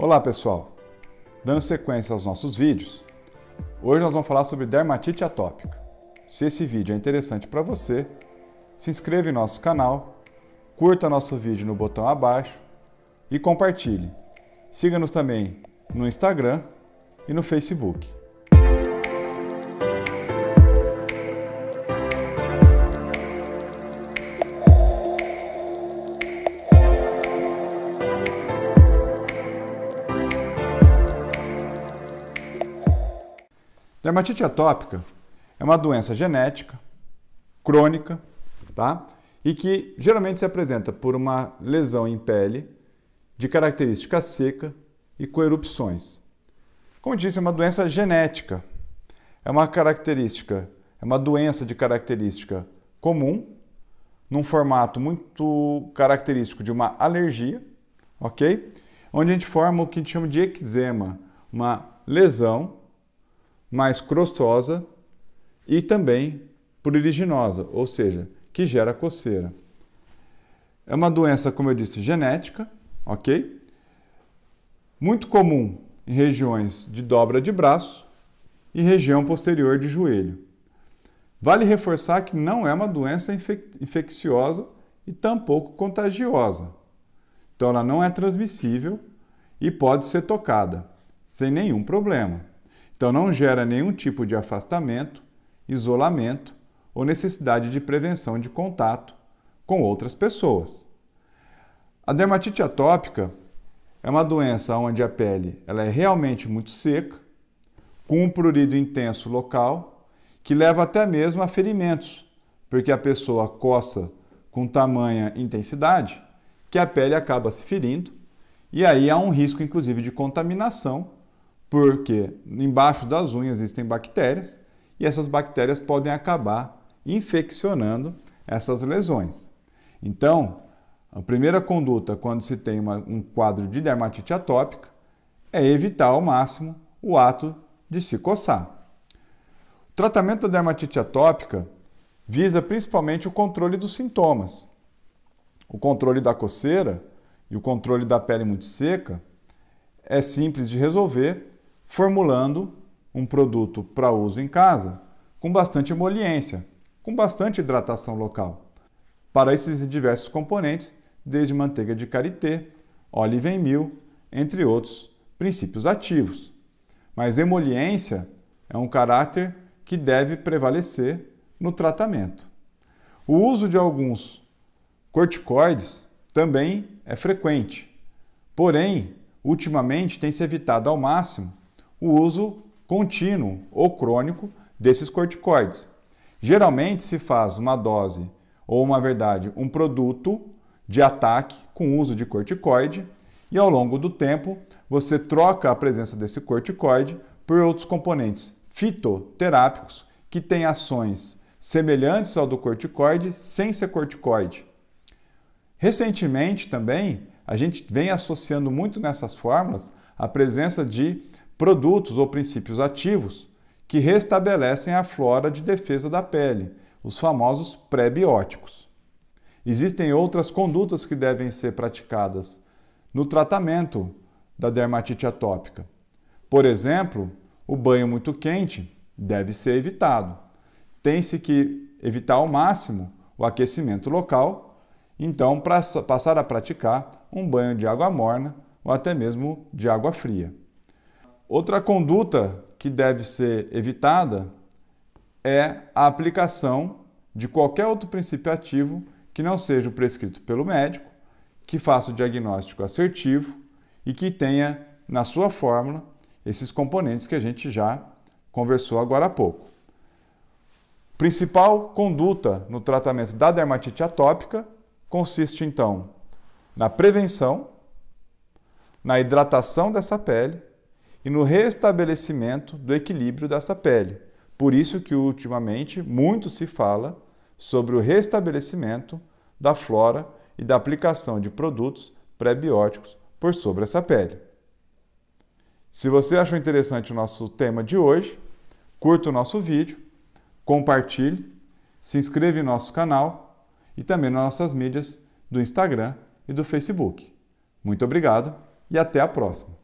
Olá pessoal, dando sequência aos nossos vídeos, hoje nós vamos falar sobre dermatite atópica. Se esse vídeo é interessante para você, se inscreva em nosso canal, curta nosso vídeo no botão abaixo e compartilhe. Siga-nos também no Instagram e no Facebook. Dermatite atópica é uma doença genética, crônica, tá? E que geralmente se apresenta por uma lesão em pele de característica seca e com erupções. Como disse, é uma doença genética. É uma característica, é uma doença de característica comum, num formato muito característico de uma alergia, ok? Onde a gente forma o que a gente chama de eczema, uma lesão mais crostosa e também pruriginosa, ou seja, que gera coceira. É uma doença, como eu disse, genética, ok? Muito comum em regiões de dobra de braço e região posterior de joelho. Vale reforçar que não é uma doença infecciosa e tampouco contagiosa. Então, ela não é transmissível e pode ser tocada sem nenhum problema. Então, não gera nenhum tipo de afastamento, isolamento ou necessidade de prevenção de contato com outras pessoas. A dermatite atópica é uma doença onde a pele ela é realmente muito seca, com um prurido intenso local, que leva até mesmo a ferimentos, porque a pessoa coça com tamanha intensidade que a pele acaba se ferindo, e aí há um risco inclusive de contaminação porque embaixo das unhas existem bactérias e essas bactérias podem acabar infeccionando essas lesões. Então, a primeira conduta quando se tem uma, um quadro de dermatite atópica é evitar ao máximo o ato de se coçar. O tratamento da dermatite atópica visa principalmente o controle dos sintomas. O controle da coceira e o controle da pele muito seca é simples de resolver formulando um produto para uso em casa com bastante emoliência, com bastante hidratação local. Para esses diversos componentes, desde manteiga de karité, óleo mil, entre outros princípios ativos. Mas emoliência é um caráter que deve prevalecer no tratamento. O uso de alguns corticoides também é frequente. Porém, ultimamente tem se evitado ao máximo o uso contínuo ou crônico desses corticoides. Geralmente se faz uma dose ou uma verdade, um produto de ataque com uso de corticoide e ao longo do tempo você troca a presença desse corticoide por outros componentes fitoterápicos que têm ações semelhantes ao do corticoide sem ser corticoide. Recentemente também a gente vem associando muito nessas fórmulas a presença de produtos ou princípios ativos que restabelecem a flora de defesa da pele, os famosos pré-bióticos. Existem outras condutas que devem ser praticadas no tratamento da dermatite atópica. Por exemplo, o banho muito quente deve ser evitado. Tem-se que evitar ao máximo o aquecimento local, então passar a praticar um banho de água morna ou até mesmo de água fria. Outra conduta que deve ser evitada é a aplicação de qualquer outro princípio ativo que não seja o prescrito pelo médico, que faça o diagnóstico assertivo e que tenha na sua fórmula esses componentes que a gente já conversou agora há pouco. Principal conduta no tratamento da dermatite atópica consiste então na prevenção, na hidratação dessa pele e no restabelecimento do equilíbrio dessa pele. Por isso que ultimamente muito se fala sobre o restabelecimento da flora e da aplicação de produtos pré-bióticos por sobre essa pele. Se você achou interessante o nosso tema de hoje, curta o nosso vídeo, compartilhe, se inscreva em nosso canal e também nas nossas mídias do Instagram e do Facebook. Muito obrigado e até a próxima!